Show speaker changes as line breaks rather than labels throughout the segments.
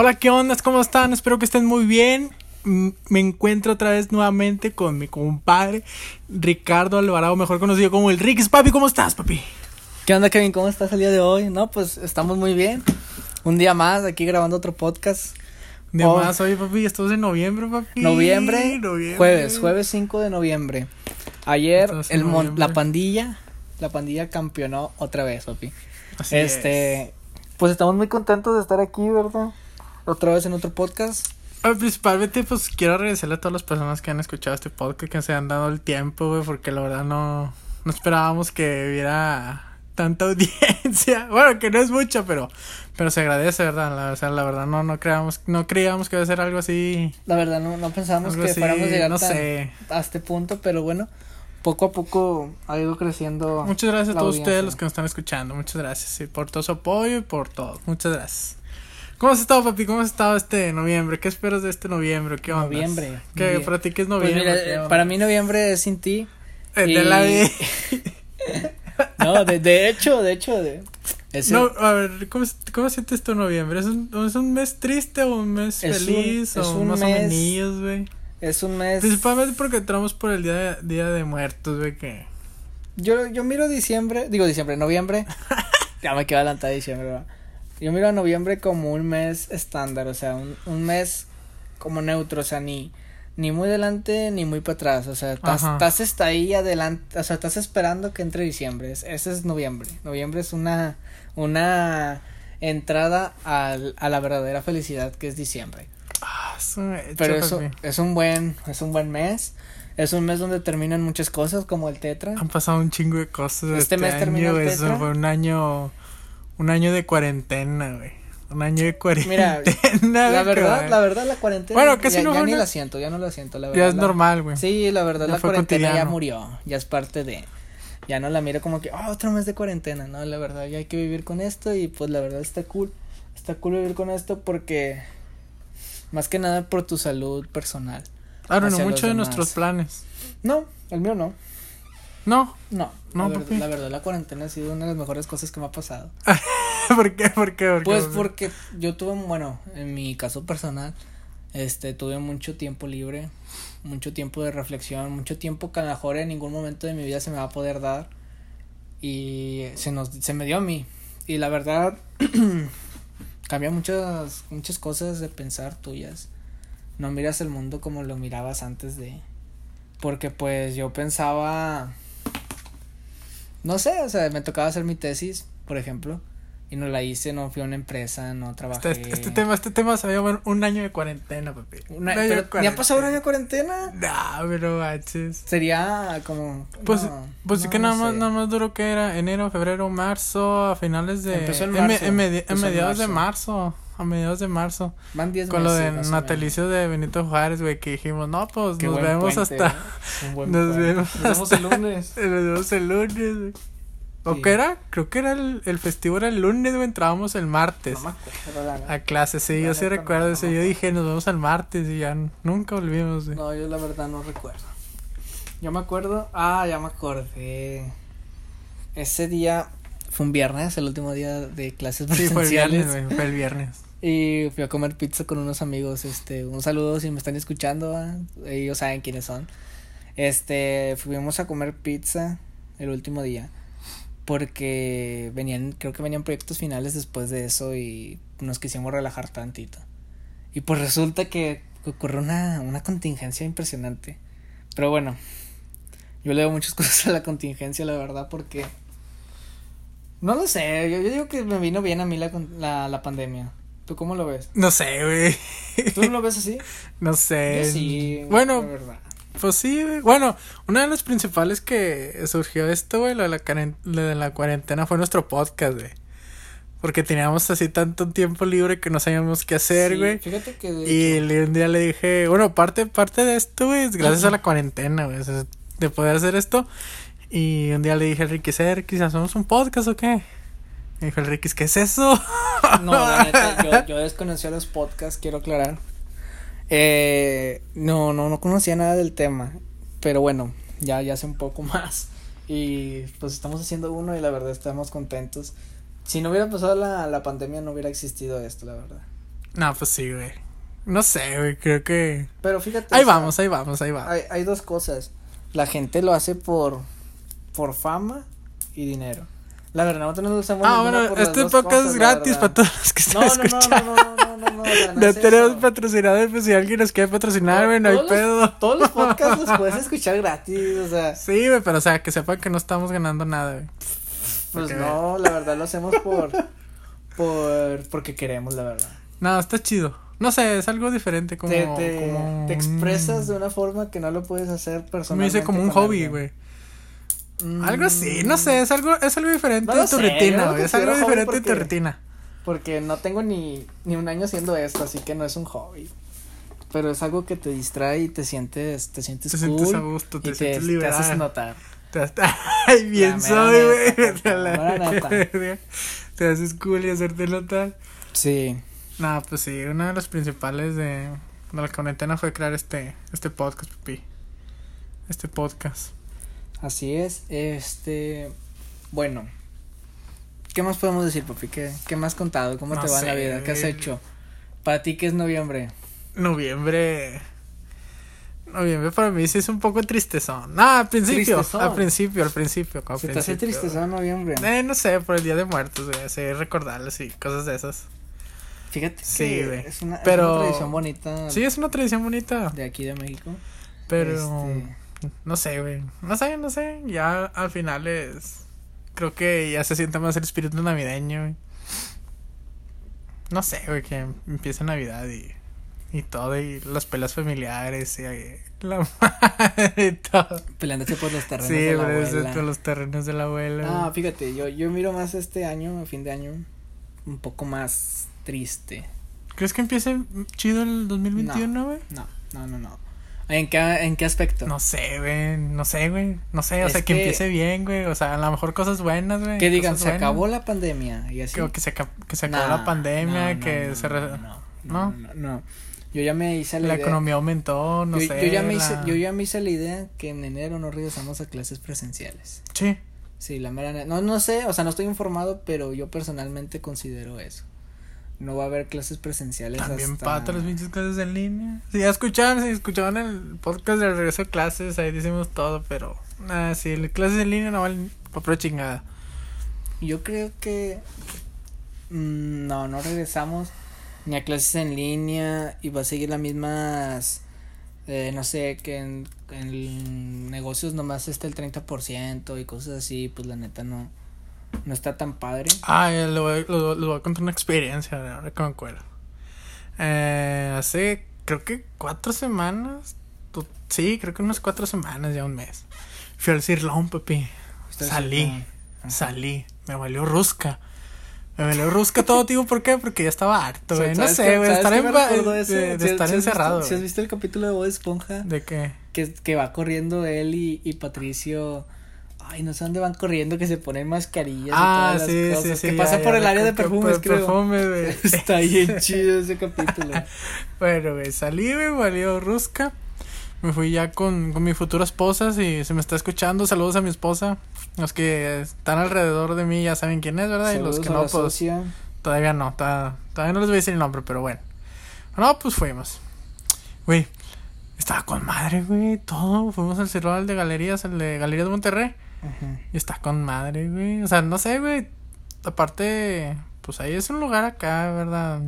Hola, ¿qué onda? ¿Cómo están? Espero que estén muy bien. Me encuentro otra vez nuevamente con mi compadre Ricardo Alvarado, mejor conocido como el Rix. Papi, ¿cómo estás, papi?
¿Qué onda, Kevin? ¿Cómo estás el día de hoy? No, pues estamos muy bien. Un día más aquí grabando otro podcast.
De
Oh.
más, oye, papi, estamos en noviembre, papi.
Noviembre,
Noviembre.
jueves, jueves 5 de noviembre. Ayer el
noviembre.
la pandilla, la pandilla campeonó otra vez, papi.
Así
este, pues estamos muy contentos de estar aquí, ¿verdad? Otra vez en otro podcast.
Ay, principalmente, pues quiero agradecerle a todas las personas que han escuchado este podcast, que se han dado el tiempo, güey, porque la verdad no, no esperábamos que hubiera tanta audiencia. Bueno, que no es mucha, pero, pero se agradece, ¿verdad? La, o sea, la verdad no, no creíamos, no creíamos que iba a ser algo así.
La verdad no, no pensábamos que
así,
fuéramos llegar
no
tan-
sé.
a este punto, pero bueno, poco a poco ha ido creciendo.
Muchas gracias a todos
audiencia.
ustedes los que nos están escuchando. Muchas gracias sí, por todo su apoyo y por todo. Muchas gracias. ¿Cómo has estado, papi? ¿Cómo has estado este noviembre? ¿Qué esperas de este noviembre? ¿Qué onda?
Noviembre.
¿Qué para ti qué es
Pues
noviembre?
para mí noviembre es sin ti.
Eh, de la de-
No, de, de hecho, de hecho, de, es
No,
el-
a ver, ¿cómo, cómo sientes tu noviembre? ¿Es un, ¿Es un mes triste o un mes
Es
feliz
es
o
un
más
mes-
o menos, güey?
es un mes.
Principalmente porque entramos por el día de, día de muertos, güey, que...
Yo, yo miro diciembre, digo diciembre, noviembre. ya me quedo adelantada diciembre, ¿verdad? Yo miro a noviembre como un mes estándar, o sea, un, un mes como neutro, o sea, ni, ni muy delante ni muy para atrás, o sea, estás, está ahí adelante, o sea, estás esperando que entre diciembre, es- ese es noviembre, noviembre es una, una entrada al, a la verdadera felicidad que es diciembre.
Ah,
Pero eso es un buen, es un buen mes. Es un mes donde terminan muchas cosas como el tetra.
Han pasado un chingo de cosas
Este
este,
mes
año,
terminó el
eso fue un año... Un año de cuarentena, güey. Un año de cuarentena.
Mira, la verdad, la verdad la cuarentena
Bueno, casi
ya,
no
ya ni
una-
la siento, ya no la siento, la verdad.
Ya es
la-
normal, güey.
Sí, la verdad
Ya
la cuarentena ya murió, ya es parte de ya no la miro como que, oh, otro mes de cuarentena, no, la verdad, ya hay que vivir con esto y pues la verdad está cool. Está cool vivir con esto porque más que nada por tu salud personal.
Ah, no, muchos de nuestros planes.
No, el mío no.
No,
No,
No,
la,
¿por
verdad, la verdad, la cuarentena ha sido una de las mejores cosas que me ha pasado.
¿por qué? ¿Por qué? ¿Por qué?
Pues porque yo tuve, bueno, en mi caso personal, este, tuve mucho tiempo libre, mucho tiempo de reflexión, mucho tiempo que a lo mejor en ningún momento de mi vida se me va a poder dar y se nos, se me dio a mí y la verdad cambia muchas, muchas cosas de pensar tuyas. No miras el mundo como lo mirabas antes de, porque pues yo pensaba, no sé, o sea, me tocaba hacer mi tesis, por ejemplo. Y no la hice, no fui a una empresa, no trabajé.
Este, este tema, este tema se va a llamar un año de cuarentena, papi.
Una-
Un año de
pero, ¿Ya pasado un año de cuarentena?
Nah, pero baches.
Sería como.
Pues,
no,
pues sí
no,
que
no
nada más,
sé.
nada más duró que era enero, febrero, marzo, a finales de.
Empezó en marzo,
en medi- en
empezó en
mediados de
marzo.
A mediados de marzo.
Van 10
Con lo de natalicio de Benito Juárez, güey, que dijimos, no, pues
Qué
nos
buen
vemos
puente,
hasta.
¿eh? Un buen
Nos
Nos vemos
hasta-
el lunes.
Nos vemos el lunes, güey. ¿O
Sí.
qué era? Creo que era el, el festivo era el lunes, güey, entrábamos el martes.
No me acuerdo.
A clase, sí,
La
yo sí
no,
recuerdo
no
eso. Yo dije, nos vemos el martes y ya nunca volvimos, güey.
No, yo la verdad no recuerdo. Yo me acuerdo. Ah, ya me acordé. Ese día fue un viernes, el último día de clases
Sí, fue el
presenciales.
viernes, güey, fue el viernes.
Y fui a comer pizza con unos amigos, este, un saludo si me están escuchando, ¿va? ellos saben quiénes son. Este, fuimos a comer pizza el último día porque venían, creo que venían proyectos finales después de eso y nos quisimos relajar tantito. Y pues resulta que ocurrió una, una contingencia impresionante. Pero bueno, yo le doy muchas cosas a la contingencia, la verdad, porque... No lo sé, yo, yo digo que me vino bien a mí la, la, la pandemia. ¿Tú cómo lo ves?
No sé, güey.
¿Tú lo ves así?
No sé.
Yo sí.
Bueno,
la verdad.
pues sí, güey. Bueno, una de las principales que surgió esto, güey, lo de la, caren- lo de la cuarentena fue nuestro podcast, güey. Porque teníamos así tanto tiempo libre que no sabíamos qué hacer,
Sí,
güey.
Fíjate que de
Y
hecho,
un día le dije, bueno, parte, parte de esto, güey, es gracias a la cuarentena, güey, o sea, de poder hacer esto. Y un día le dije a Ricky, "¿Sí, Ricky, ¿hacemos un podcast o qué? Me dijo el Ricky, ¿qué es eso?
No, la neta, yo, yo desconocía los podcasts, quiero aclarar. Eh, no, no, no conocía nada del tema. Pero bueno, ya, ya sé un poco más. Y pues estamos haciendo uno y la verdad estamos contentos. Si no hubiera pasado la, la pandemia no hubiera existido esto, la verdad.
No, pues sí, güey. No sé, güey, creo que...
Pero fíjate.
Ahí
o sea,
vamos, ahí vamos, ahí vamos.
Hay, hay dos cosas. La gente lo hace por, por fama y dinero. La verdad, nosotros no lo usamos
Ah, bueno, este podcast es gratis para todos los que están
No, no, no,
escuchando.
no, no, no, no, no, no
No tenemos patrocinadores, pues si alguien nos quiere patrocinar, güey, no hay pedo.
Todos los podcasts los puedes escuchar gratis, o sea.
Sí, güey, pero o sea, que sepan que no estamos ganando nada, güey.
Pues no, la verdad lo hacemos por. por. porque queremos, la verdad.
No, está chido. No sé, es algo diferente, como...
te, te,
como
te expresas de una forma que no lo puedes hacer
Me
personalmente.
dice como un hobby, güey.
Mm,
Algo así, no sé, es algo, es algo diferente
No
de tu
sé,
rutina, güey. Es algo diferente de tu
porque-
rutina.
Porque no tengo ni, ni un año haciendo esto, así que no es un hobby. Pero es algo que te distrae y te sientes, te sientes
Te
cool.
sientes a gusto, te
y
sientes
te, te haces notar.
Te Ay, bien soy, güey. Te haces cool y hacerte notar.
Sí.
No, pues sí, una de las principales de, de la cuarentena fue crear este, este podcast, papi. Este podcast.
Así es. Este. Bueno. ¿Qué más podemos decir, papi? ¿Qué, qué más contado? ¿Cómo
No
te va en la
sé.
vida? ¿Qué has hecho? Para ti, ¿qué es noviembre?
Noviembre. Noviembre para mí sí es un poco tristezón. No, al principio.
Tristezón.
Al principio, al principio. al
¿Se te hace en noviembre?
Eh, no sé, por el día de muertos, güey. Así recordarles y cosas de esas.
Fíjate
Sí, güey.
es una, es
Pero-
una tradición bonita
Sí, es una tradición bonita.
de aquí de México.
Pero.
Este,
No sé, güey. No sé, no sé. Ya al final es. Creo que ya se siente más el espíritu navideño, güey. No sé, güey, que empieza Navidad y. Y todo, y las pelas familiares, y eh, la madre y todo.
peleándose por los terrenos
Sí,
de la abuela.
con los terrenos de la abuela.
Ah,
güey.
fíjate, yo, yo miro más este año, fin de año, un poco más triste.
¿Crees que empiece chido el 2021, güey?
No, no, no, no. ¿En qué, en qué aspecto?
No sé, güey. No sé, güey. No sé, o
Es
sea, que,
que-
empiece bien, güey. O sea, a lo mejor cosas buenas, güey.
que digan, se
buenas.
acabó la pandemia y así.
Creo que se, que se acabó la pandemia,
no,
que
no,
se... re-
no, no,
¿no?
Yo ya me hice la,
la
idea.
economía aumentó, no
yo,
sé.
yo ya me
la-
hice, yo ya me hice la idea que en enero no regresamos a clases presenciales.
Sí.
Sí, la mera no no sé, o sea, no estoy informado, pero yo personalmente considero eso. No va a haber clases presenciales
También
hasta
pata las pinches clases en línea. Si ya escuchaban, si escuchaban el podcast de regreso a clases, ahí decimos todo, pero... Ah, sí, las clases en línea no valen pa' pura chingada.
Yo creo que mm, no, no regresamos ni a clases en línea y va a seguir las mismas, eh, no sé, que en, en negocios nomás está el 30% y cosas así, pues la neta no, no está tan padre.
Ah, voy, lo- les voy a contar una experiencia, ahora que me acuerdo. Eh, hace, creo que cuatro semanas. Sí, creo que unas cuatro semanas, ya un mes. Fui al Cirlón, papi. Salí, salí. Me valió rusca. Me valió rusca todo, tío. ¿Por qué? Porque ya estaba harto, güey. No
¿Sabes
sé, güey. de Estar, encerrado.
¿sí has visto el capítulo de Bob Esponja?
¿De qué?
Que, que va corriendo él y, y Patricio. Ay, no sé dónde van corriendo, que se ponen mascarillas. y
Ah,
todas las
sí, sí,
cosas,
sí.
Que
ya,
pasa
ya
por el área de perfumes, creo.
perfumes, güey.
Está bien chido ese capítulo.
Bueno, güey, salí, güey, valió rusca. Me fui ya con, con mi futura esposa, si se me está escuchando, saludos a mi esposa. Los que están alrededor de mí ya saben quién es, ¿verdad? y los que no, pues
socia.
todavía no, todavía no les voy a decir el nombre, pero bueno. No, pues fuimos. Güey, estaba con madre, güey, todo. Fuimos al Cirral de Galerías, el de Galerías de Monterrey.
Ajá.
Y está con madre, güey. O sea, no sé, güey. Aparte, pues ahí es un lugar acá, ¿verdad?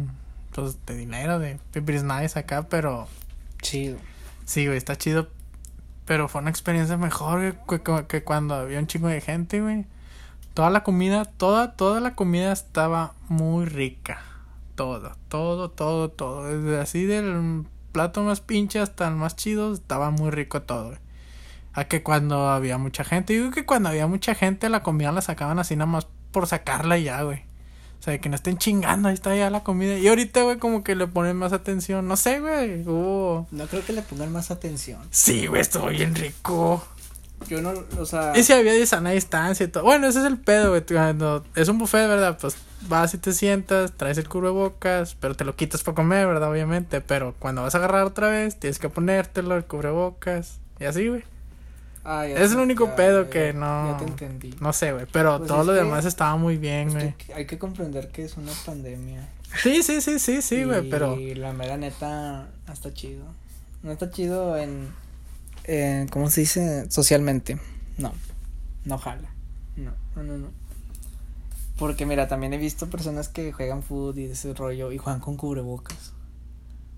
Pues de dinero, de Pipiris Nice acá, pero
Chido.
sí, güey, está chido. Pero fue una experiencia mejor güey, que, que cuando había un chingo de gente, güey. Toda la comida, toda, toda la comida estaba muy rica. Todo, todo, todo, todo. Desde así del plato más pinche hasta el más chido, estaba muy rico todo, güey. A que cuando había mucha gente, digo que cuando había mucha gente la comida la sacaban así nada más por sacarla y ya, güey. O sea, que no estén chingando, ahí está ya la comida. Y ahorita, güey, como que le ponen más atención. No sé, güey.
No creo que le pongan más atención.
Sí, güey, estuvo bien rico.
Yo no, o sea.
Y si había de sana distancia y todo. Bueno, ese es el pedo, güey. Cuando es un buffet, ¿verdad? Pues vas y te sientas, traes el cubrebocas, pero te lo quitas para comer, ¿verdad? Obviamente. Pero cuando vas a agarrar otra vez, tienes que ponértelo, el cubrebocas. Y así, güey.
Ah, ya
es el único
ya,
pedo
ya,
que no.
Ya te entendí.
No sé, güey. Pero
Pues
todo lo demás estaba muy bien, güey.
hay que comprender que es una pandemia.
Sí, sí, sí, sí, sí, güey.
Y
Pero.
la mera neta no está chido. No está chido en, en. ¿Cómo se dice? Socialmente. No. No jala. No, no, no, no. Porque mira, también he visto personas que juegan food y de ese rollo y juegan con cubrebocas.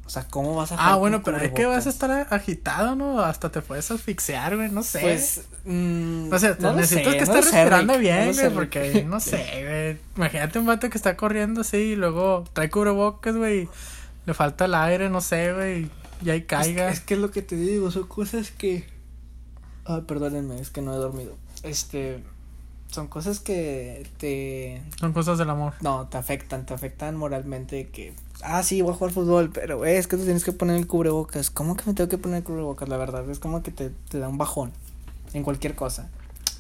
O sea, ¿cómo vas a
Ah, bueno, pero es que vas a estar agitado, ¿no? Hasta te puedes asfixiar, güey. No sé.
Pues. mm,
o sea,
no sé,
que
no
estés respirando
Rick,
bien, güey.
Rick.
Porque, no sé, güey. Imagínate un vato que está corriendo así y luego trae cubrebocas, güey. Le falta el aire, no sé, güey. Y ahí caiga.
Es, es que es lo que te digo, son cosas que. Ay, perdónenme, es que no he dormido. Este. Son cosas que te.
Son cosas del amor.
No, te afectan, te afectan moralmente. Que. Ah, sí, voy a jugar fútbol, pero es que te tienes que poner el cubrebocas. ¿Cómo que me tengo que poner el cubrebocas? La verdad, es como que te, te da un bajón. En cualquier cosa.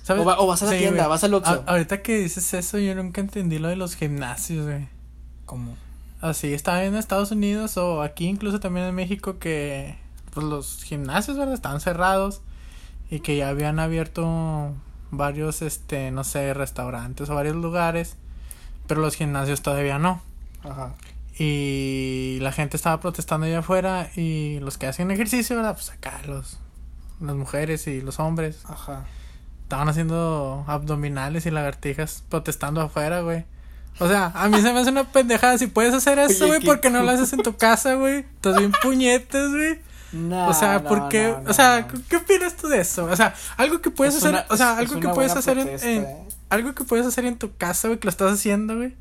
¿Sabes?
O, va- o vas a la
Sí,
tienda,
güey.
vas al Oxxo.
Ahorita que dices eso, yo nunca entendí lo de los gimnasios, güey.
¿Cómo?
Así está en Estados Unidos o aquí incluso también en México que pues los gimnasios, ¿verdad? Estaban cerrados y que ya habían abierto varios, este, no sé, restaurantes o varios lugares, pero los gimnasios todavía no.
Ajá.
Y la gente estaba protestando allá afuera y los que hacen ejercicio, ¿verdad? Pues acá los, las mujeres y los hombres
Ajá.
estaban haciendo abdominales y lagartijas protestando afuera, güey. O sea, a mí se me hace una pendejada. Si puedes hacer eso, güey, ¿por qué no lo haces en tu casa, güey? Estás bien puñetes, güey.
No,
O sea,
no,
¿por qué?
no,
o sea. ¿qué opinas tú de eso? O sea, algo que puedes
Es
hacer,
una-
o sea, algo que puedes hacer en-
eh.
algo que puedes hacer en tu casa, güey, que lo estás haciendo, güey.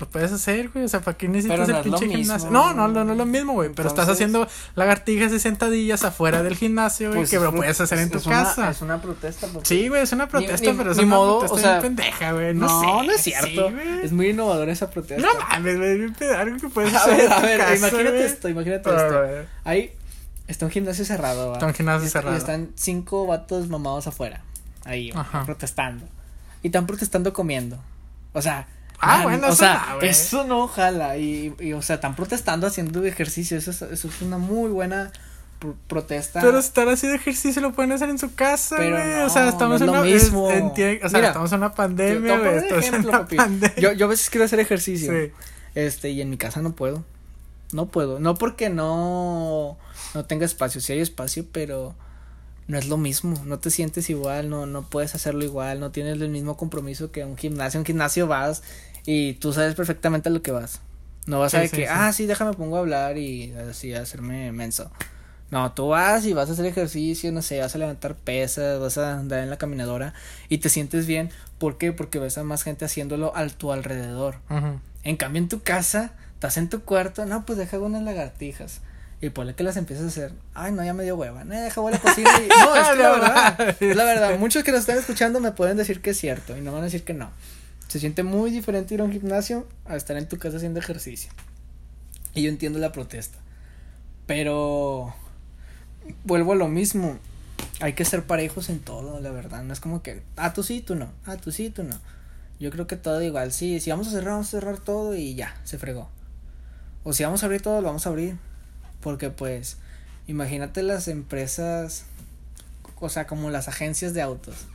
Lo puedes hacer, güey. O sea, ¿para qué necesitas
no
el
es
pinche gimnasio? No, no, no, no es lo mismo, güey. Pero estás haciendo lagartijas y sentadillas afuera del gimnasio, güey,
Pues
que
es
lo puedes hacer en
es-
tu
es una-
casa.
es una protesta. porque-
Sí, güey, es una protesta,
ni-
pero es
ni
una
modo,
protesta
o sea,
pendeja, güey. No,
No,
sé.
no es cierto.
Sí, güey.
es muy innovadora esa protesta.
No mames, güey, algo que puedes
A
hacer
ver,
en
a ver,
casa,
imagínate
güey.
esto, imagínate esto.
güey.
Ahí está un gimnasio cerrado, ¿va?
Está un gimnasio
Y
cerrado.
Y están cinco vatos mamados afuera. Ahí, protestando. Y están protestando comiendo. O sea.
Ah, bueno,
o sea,
no,
eso no jala. Y, y, o sea, están protestando haciendo ejercicio. Eso es, eso es una muy buena pro- protesta.
Pero estar haciendo ejercicio lo pueden hacer en su casa,
Pero no,
o sea, estamos
no
en
lo
una
mismo.
o sea,
Mira,
estamos en una pandemia, güey. en
ejemplo,
pandemia.
Yo, yo a veces quiero hacer ejercicio.
Sí.
Este, y en mi casa no puedo. No puedo. No porque no, no tenga espacio. Sí hay espacio, pero no es lo mismo. No te sientes igual, no, no puedes hacerlo igual, no tienes el mismo compromiso que un gimnasio. Un gimnasio vas y tú sabes perfectamente a lo que vas. No vas a de
sí,
que,
sí.
ah, sí, déjame pongo a hablar y así hacerme menso. No, tú vas y vas a hacer ejercicio, no sé, vas a levantar pesas, vas a andar en la caminadora y te sientes bien. ¿Por qué? Porque ves a más gente haciéndolo a tu alrededor. En cambio, en tu casa, estás en tu cuarto, no, pues deja unas lagartijas. Y ponle que las empiezas a hacer. Ay, no, ya me dio hueva. No, deja voy a la cocina y... No, es que la verdad. Es la verdad. Muchos que nos están escuchando me pueden decir que es cierto y no van a decir que no. Se siente muy diferente ir a un gimnasio a estar en tu casa haciendo ejercicio. Y yo entiendo la protesta. Pero vuelvo a lo mismo. Hay que ser parejos en todo, la verdad. No es como que, ah, tú sí, tú no. Ah, tú sí, tú no. Yo creo que todo igual. Sí, si vamos a cerrar, vamos a cerrar todo y ya, se fregó. O si vamos a abrir todo, lo vamos a abrir. Porque pues, imagínate las empresas, o sea, como las agencias de autos.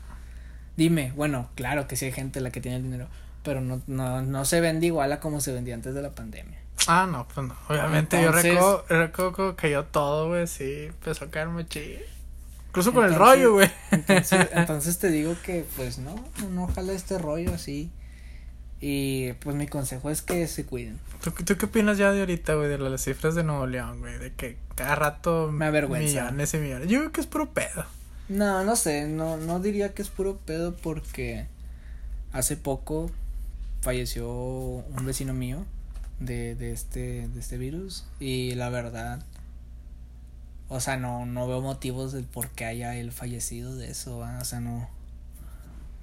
Dime, bueno, claro que sí hay gente la que tiene el dinero, pero no, no, no se vende igual a como se vendía antes de la pandemia.
Ah, no, pues no. Obviamente
Entonces-
yo recuerdo, que yo todo, güey, sí, empezó a caerme chido. Incluso con el rollo, güey.
Entonces, entonces te digo que pues no, no jala este rollo así. Y pues mi consejo es que se cuiden.
¿Tú, tú qué opinas ya de ahorita, güey, de las cifras de Nuevo León, güey? De que cada rato
Me avergüenza.
millones y millones. Yo creo que es puro pedo.
No, no sé, no, no diría que es puro pedo porque hace poco falleció un vecino mío de, de este, de este virus y la verdad, o sea, no, no veo motivos del por qué haya él fallecido de eso, o sea, no,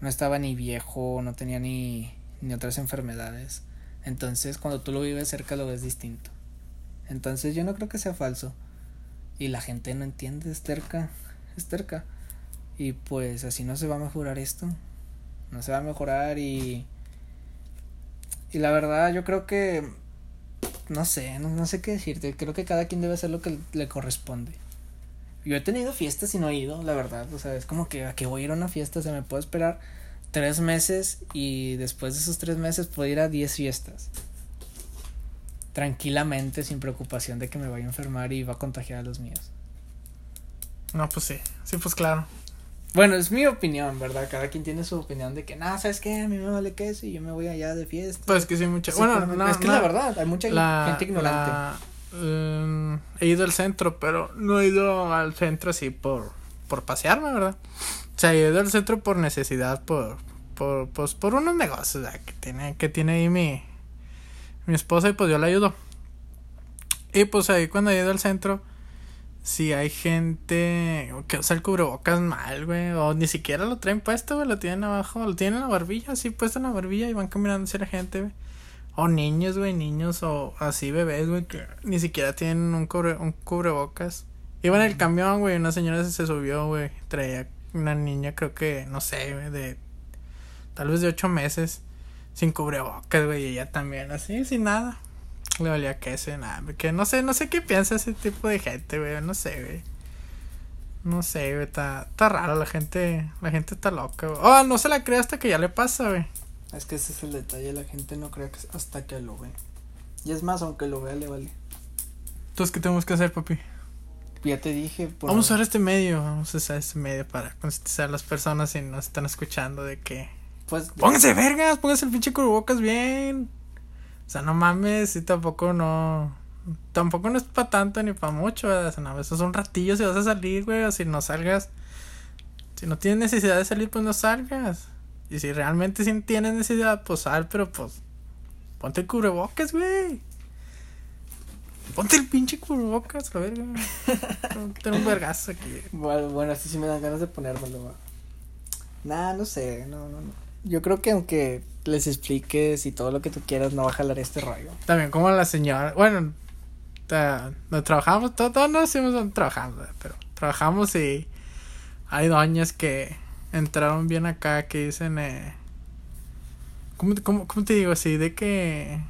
no estaba ni viejo, no tenía ni, ni otras enfermedades, entonces cuando tú lo vives cerca lo ves distinto, entonces yo no creo que sea falso. Y la gente no entiende, es es terca. Y pues así no se va a mejorar esto. No se va a mejorar y. Y la verdad, yo creo que. No sé, no, no sé qué decirte. Creo que cada quien debe hacer lo que le corresponde. yo he tenido fiestas y no he ido, la verdad. O sea, es como que a que voy a ir a una fiesta, se me puede esperar tres meses y después de esos tres meses puedo ir a diez fiestas. Tranquilamente, sin preocupación de que me vaya a enfermar y va a contagiar a los míos.
No, pues sí, sí, pues claro.
Bueno, es mi opinión, ¿verdad? Cada quien tiene su opinión de que, no, ¿sabes qué? A mí me vale queso y yo me voy allá de fiesta.
Pues que sí, mucha. bueno, no,
es que
no,
la verdad, hay mucha
la-
gente ignorante.
la- mm, he ido al centro, pero no he ido al centro así por, por pasearme, ¿verdad? O sea, he ido al centro por necesidad, por, por, pues, por unos negocios ¿verdad? que tiene, que tiene ahí mi, mi esposa y pues yo le ayudo. Y pues ahí cuando he ido al centro, si hay gente que usa el cubrebocas mal, güey, o ni siquiera lo traen puesto, güey, lo tienen abajo, lo tienen en la barbilla, así puesto en la barbilla y van caminando hacia la gente, güey. O niños, güey, niños o así bebés, güey, que ni siquiera tienen un, cubre, un cubrebocas. Iba en el camión, güey, una señora se subió, güey, traía una niña, creo que, no sé, güey, de tal vez de ocho meses, sin cubrebocas, güey, y ella también, así, sin nada. Le valía queso y nada, porque no sé, no sé qué piensa ese tipo de gente, güey, no sé, güey. No sé, güey, está, está raro, la gente, la gente está loca, güey. Oh, no se la cree hasta que ya le pasa, güey.
Es que ese es el detalle, la gente no cree que hasta que lo ve. Y es más, aunque lo vea, le vale.
Entonces, ¿qué tenemos que hacer, papi?
Ya te dije. por-
Vamos a usar este medio, vamos a usar este medio para concientizar a las personas si nos están escuchando de que...
Pues,
Pónganse vergas, pónganse el pinche cubrebocas bien. O sea, no mames, y tampoco no... Tampoco no es para tanto ni para mucho, ¿verdad? O sea, no, eso es un ratillo si vas a salir, güey, o si no salgas... Si no tienes necesidad de salir, pues no salgas. Y si realmente sí tienes necesidad, pues sal, pero pues... Ponte el cubrebocas, güey. Ponte el pinche cubrebocas, la verga. Tengo un vergazo aquí.
bueno, bueno, así sí me dan ganas de ponérmelo. va. Nah, no sé, no, no, no. Yo creo que aunque les expliques y todo lo que tú quieras, no va a jalar este rollo.
También como la señora, bueno, ta- no trabajamos, todos, todos no dónde trabajamos, ¿verdad? pero trabajamos y hay doñas que entraron bien acá que dicen, eh, ¿cómo, cómo, cómo te digo así? De que,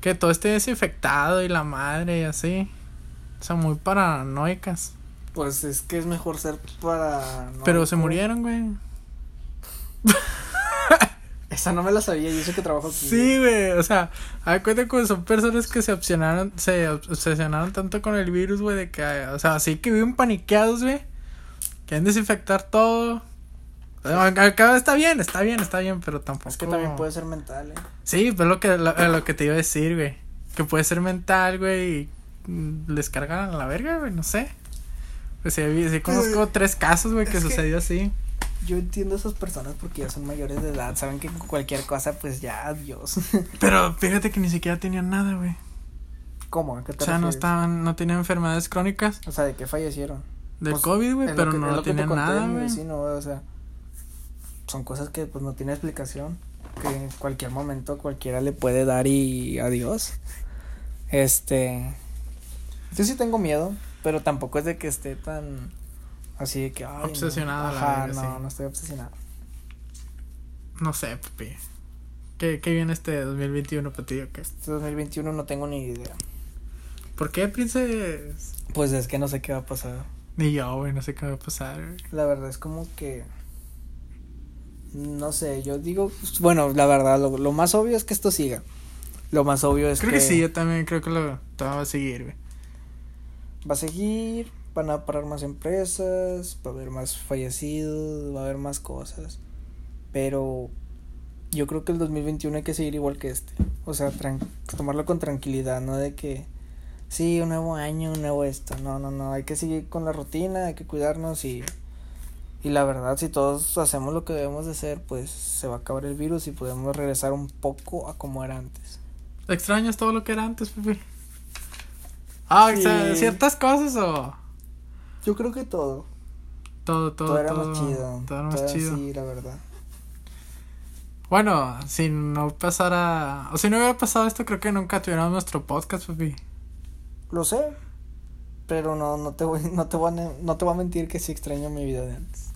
que todo esté desinfectado y la madre y así. O sea, muy paranoicas.
Pues es que es mejor ser para.
pero se murieron, güey.
Esa no me la sabía, y eso que trabajo aquí.
Sí, güey, o sea, hay cuenta que son personas que se obsesionaron, se obsesionaron tanto con el virus, güey, de que, o sea, así que viven paniqueados, güey, quieren desinfectar todo. Está bien, está bien, está bien, pero tampoco.
Es que también puede ser mental, eh.
Sí, pues lo que, lo, lo que te iba a decir, güey, que puede ser mental, güey, y mm, les cargan a la verga, güey, no sé. Pues sí, sí conozco tres casos, güey, que
Es que-
sucedió así.
Yo entiendo a esas personas porque ya son mayores de edad, saben que cualquier cosa, pues ya, adiós.
Pero fíjate que ni siquiera tenían nada, güey.
¿Cómo? ¿A qué te
O sea, no estaban, no tenían enfermedades crónicas
O sea, ¿de qué fallecieron?
del
Pues,
COVID, güey, pero
que-
no
lo
tenían nada, güey.
vecino, güey, O sea, son cosas que pues no tiene explicación. Que en cualquier momento cualquiera le puede dar y adiós. Este. Yo sí tengo miedo, pero tampoco es de que esté tan. Así de que. ay, no.
Obsesionado a la verga,
no,
sí.
no estoy obsesionado.
No sé, papi. ¿Qué, qué viene este 2021 para ti o qué?
Este 2021 no tengo ni idea.
¿Por qué, princes?
Pues es que no sé qué va a pasar.
Ni yo, güey, no sé qué va a pasar, güey.
La verdad es como que. No sé, yo digo. pues, Bueno, la verdad, lo, lo más obvio es que esto siga. Lo más obvio es
Creo que sí, yo también creo que lo todo va a seguir, güey.
va a seguir, van a parar más empresas, va a haber más fallecidos, va a haber más cosas. Pero yo creo que el 2021 hay que seguir igual que este. O sea, tomarlo con tranquilidad, no de que sí, un nuevo año, un nuevo esto. No, no, no, hay que seguir con la rutina, hay que cuidarnos y y la verdad, si todos hacemos lo que debemos de hacer, pues se va a acabar el virus y podemos regresar un poco a como era antes.
¿Extrañas todo lo que era antes, papi? Ah, o sea,
Sí.
ciertas cosas o
Yo creo que todo.
todo, todo,
Todo, era
todo,
más chido.
todo era más chido.
Sí, la verdad.
Bueno, si no pasara, o si no hubiera pasado esto, creo que nunca tuviéramos nuestro podcast, papi.
Lo sé. Pero no, no te voy, no te voy a, no te voy a mentir que sí extraño mi vida de antes.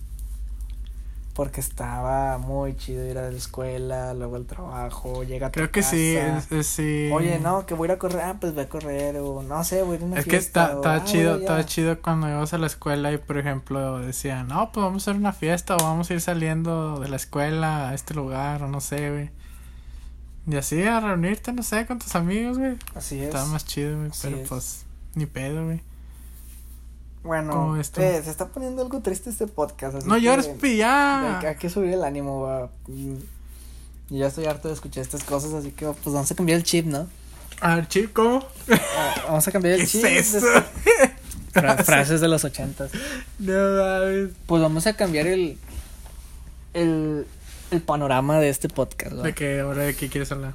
Porque estaba muy chido ir a la escuela, luego al trabajo, llega a tu
Creo que sí,
casa.
es- es- sí.
Oye, no, que voy a ir a correr, ah, pues voy a correr, o no sé, voy a ir a una
Es que está,
o,
está
"Ah,
chido, está chido cuando ibas a la escuela y por ejemplo decían, no, pues vamos a hacer una fiesta o vamos a ir saliendo de la escuela a este lugar o no sé, güey. Y así a reunirte, no sé, con tus amigos, güey.
Así es.
Estaba más chido, güey, pero
es.
pues ni pedo, güey.
Bueno, eh, se está poniendo algo triste este podcast. Así
No llores, pi,
Hay, hay que subir el ánimo, va. Mm, Y ya estoy harto de escuchar estas cosas, así que pues vamos a cambiar el chip, ¿no?
A ver, chico.
Ah, Vamos a cambiar
¿Qué
el
es
chip.
eso?
Fra- frases de los ochentas.
No mames.
Pues vamos a cambiar el, el, el panorama de este podcast. ¿va?
¿De qué? ¿Ahora de qué quieres hablar?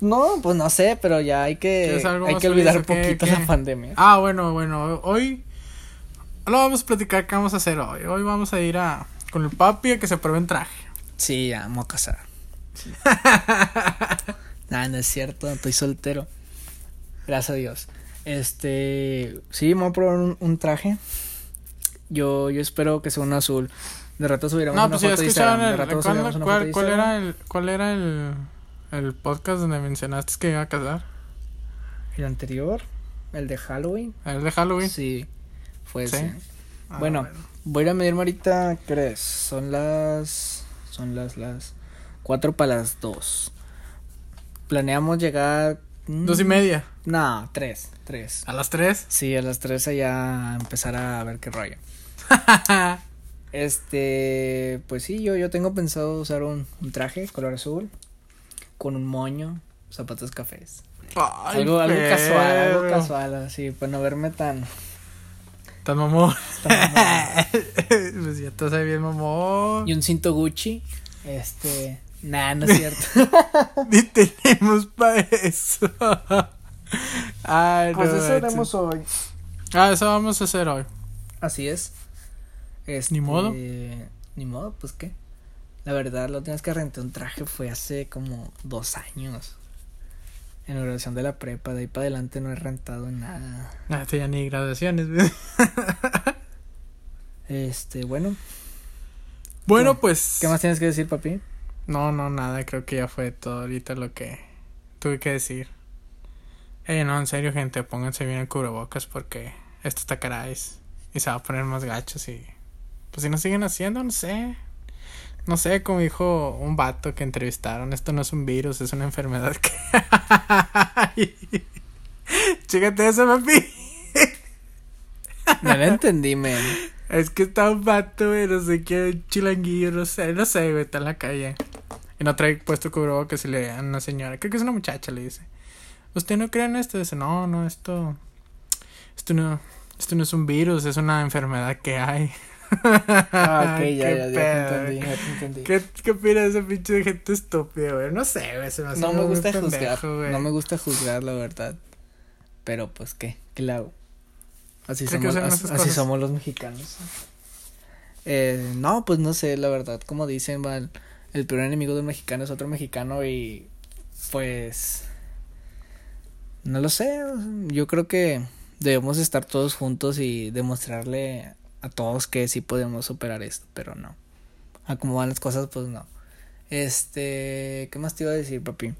No, pues no sé, pero ya hay que,
¿Quieres algo
hay que olvidar
qué?
poquito
¿Qué?
la pandemia.
Ah, bueno, bueno, hoy lo vamos a platicar qué vamos a hacer hoy. Hoy vamos a ir a con el papi a que se pruebe un traje.
Sí, voy a casar. Nah, no es cierto, estoy soltero. Gracias a Dios. Este, sí, voy a probar un, un traje. Yo, yo espero que sea un azul. De rato subiremos
No,
una
pues ya
foto de
el,
De rato
¿cuál,
subiremos una
cuál-
foto de
cuál era el cuál era el el podcast donde mencionaste que iba a casar?
El anterior, el de Halloween.
El de Halloween.
Sí, ese.
Ah,
bueno, voy a ir a medirme ahorita, ¿qué crees? Son las. Son las. las 4 para las 2. Planeamos llegar. mm,
Dos y media.
No, 3. 3.
A las tres.
Sí, a las 3 allá empezar a ver qué rollo. Este. Pues sí, yo, yo tengo pensado usar un, un traje color azul. Con un moño, zapatos cafés.
Ay,
algo algo casual, algo casual, así, para no verme tan.
Tan mamón.
tan mamón.
pues ya te bien mamón.
Y un cinto Gucci. Este. Nah, no es cierto.
Ni tenemos para eso. Ay,
pues
no
eso haremos hoy.
Ah, eso vamos a hacer hoy.
Así es. Este,
Ni modo.
Ni modo, pues qué. La verdad, la última vez que renté un traje fue hace como dos años. En la graduación de la prepa, de ahí para adelante no he rentado nada.
Ah, esto ya ni graduaciones.
Este, bueno.
bueno,
¿Qué-
pues.
¿Qué más tienes que decir, papi?
No, no, nada. Creo que ya fue todo ahorita lo que tuve que decir. Eh, no, en serio, gente. Pónganse bien el cubrebocas porque esto está caráis. Y se va a poner más gachos y. Pues si no siguen haciendo, no sé. No sé, como dijo un vato que entrevistaron, esto no es un virus, es una enfermedad que hay. Chécate eso, papi.
No lo entendí, men.
Es que está un vato, güey, no sé qué, chilanguillo, no sé, no sé, güey, está en la calle. Y no trae puesto cubrebocas y le dan a una señora, creo que es una muchacha, le dice. ¿Usted no cree en esto? Dice, no, no, esto. Esto no. Esto no es un virus, es una enfermedad que hay.
Ah, ok, ya, ya, ya te entendí, ya te entendí.
¿Qué, ¿Qué opinas de esa pinche de gente estúpida, güey? No sé, güey, se me hace
No me gusta
pendejo,
juzgar.
güey.
No me gusta juzgar, la verdad. Pero pues, ¿qué? ¿Qué le hago? Así, somos, así
cosas.
somos los mexicanos. Eh, no, pues no sé, la verdad. Como dicen, el peor enemigo de un mexicano es otro mexicano y pues... No lo sé. Yo creo que debemos estar todos juntos y demostrarle a todos que sí podemos superar esto, pero no. A cómo van las cosas, pues no. Este, ¿qué más te iba a decir, papi?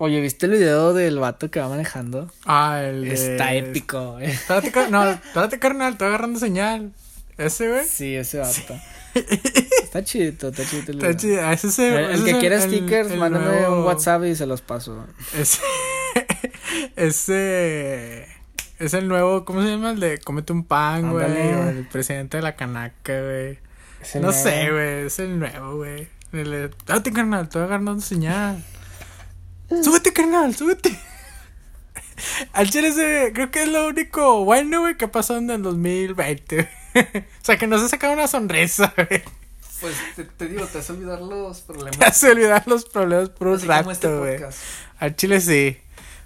Oye, ¿viste el video del vato que va manejando?
Ah, el de-
Está épico.
Espérate, car- no, espérate, carnal, estoy agarrando señal. ¿Ese, güey?
Sí, ese vato. Está chido, está chido. el
Está chido. Ah, ese es el,
El, el que quiera stickers, mándame
nuevo-
un WhatsApp y se los paso.
Ese, ese es el nuevo, ¿cómo se llama? El de cómete un pan, güey. O. El presidente de la canaca, güey. No
nuevo.
sé, güey. Es el nuevo, güey. El Date, carnal, estoy agarrando señal. Súbete, carnal, súbete. Al chile ese, creo que es lo único bueno, güey, que pasó en el 2020. o sea, que nos ha sacado una sonrisa, güey.
Pues te, te digo, te hace olvidar los problemas.
Te hace olvidar los problemas por un
Así este
rato, güey. Al chile sí.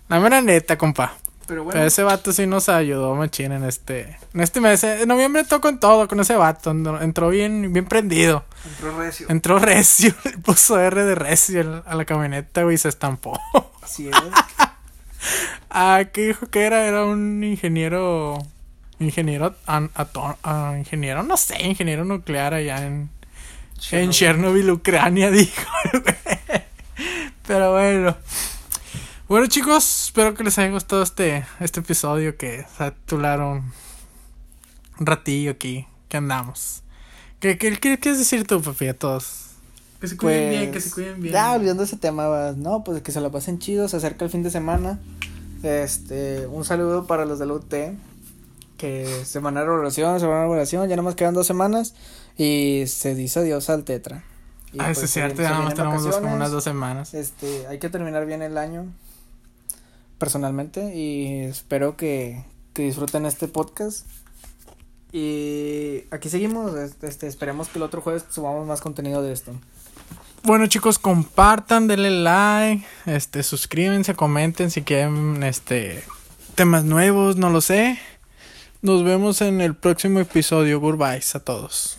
La mera neta, compa.
Pero bueno,
Pero ese vato sí nos ayudó, machín, en este. En este mes. En noviembre entró con todo, con ese vato. Entró- bien, bien prendido.
entró recio.
Entró recio, puso R de recio a la camioneta, güey, y se estampó.
Así es.
ah, ¿qué dijo que era? Era un ingeniero. ingeniero, ingeniero, no sé, ingeniero nuclear allá en, en Chernobyl, Ucrania, dijo. Pero bueno. Bueno chicos, espero que les haya gustado este, este episodio que saturaron un ratillo aquí, que andamos. ¿Qué, qué, qué quieres decir tú, papi, a todos? Que se cuiden bien, que se pues, cuiden bien.
Ya, olvidando ese tema, no, pues que se la pasen chido, se acerca el fin de semana. Este, un saludo para los de la UT, que semana de oración, semana de oración, ya nada más quedan dos semanas y se dice adiós al Tetra.
ah, eso pues, es cierto, ya nada más tenemos como unas dos semanas.
Este, hay que terminar bien el año personalmente y espero que, disfruten este podcast. Y aquí seguimos, este, esperemos que el otro jueves subamos más contenido de esto.
Bueno chicos, compartan, denle like, este, suscríbanse, comenten si quieren, este, temas nuevos, no lo sé. Nos vemos en el próximo episodio. Goodbye a todos.